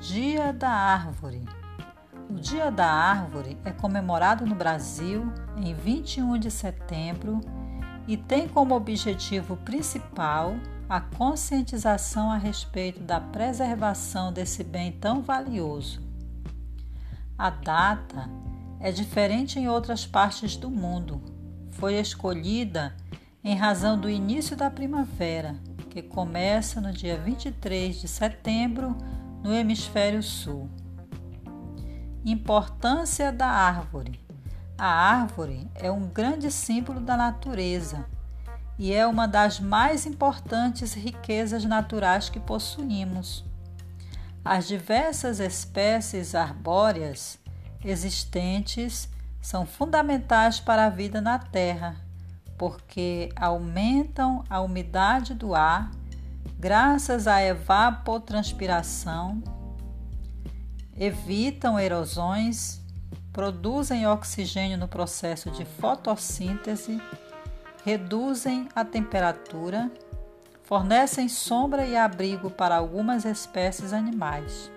Dia da Árvore. O Dia da Árvore é comemorado no Brasil em 21 de setembro e tem como objetivo principal a conscientização a respeito da preservação desse bem tão valioso. A data é diferente em outras partes do mundo. Foi escolhida em razão do início da primavera, que começa no dia 23 de setembro no hemisfério sul. Importância da árvore. A árvore é um grande símbolo da natureza e é uma das mais importantes riquezas naturais que possuímos. As diversas espécies arbóreas existentes são fundamentais para a vida na Terra, porque aumentam a umidade do ar graças à evapotranspiração, evitam erosões, produzem oxigênio no processo de fotossíntese, reduzem a temperatura, fornecem sombra e abrigo para algumas espécies animais.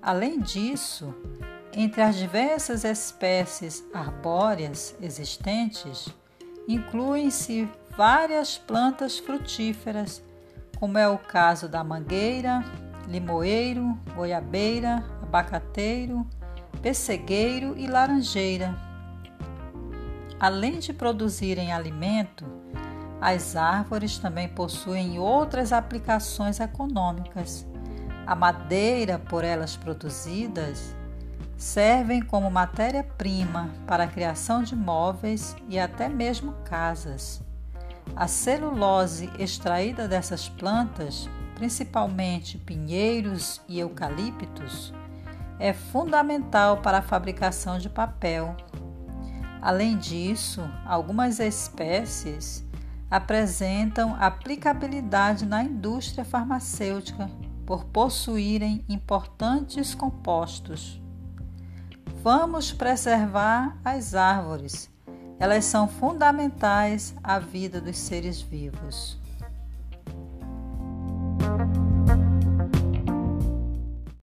Além disso, entre as diversas espécies arbóreas existentes, incluem-se várias plantas frutíferas como é o caso da mangueira, limoeiro, goiabeira, abacateiro, pessegueiro e laranjeira. Além de produzirem alimento, as árvores também possuem outras aplicações econômicas. A madeira, por elas produzidas, servem como matéria-prima para a criação de móveis e até mesmo casas. A celulose extraída dessas plantas, principalmente pinheiros e eucaliptos, é fundamental para a fabricação de papel. Além disso, algumas espécies apresentam aplicabilidade na indústria farmacêutica por possuírem importantes compostos. Vamos preservar as árvores elas são fundamentais à vida dos seres vivos.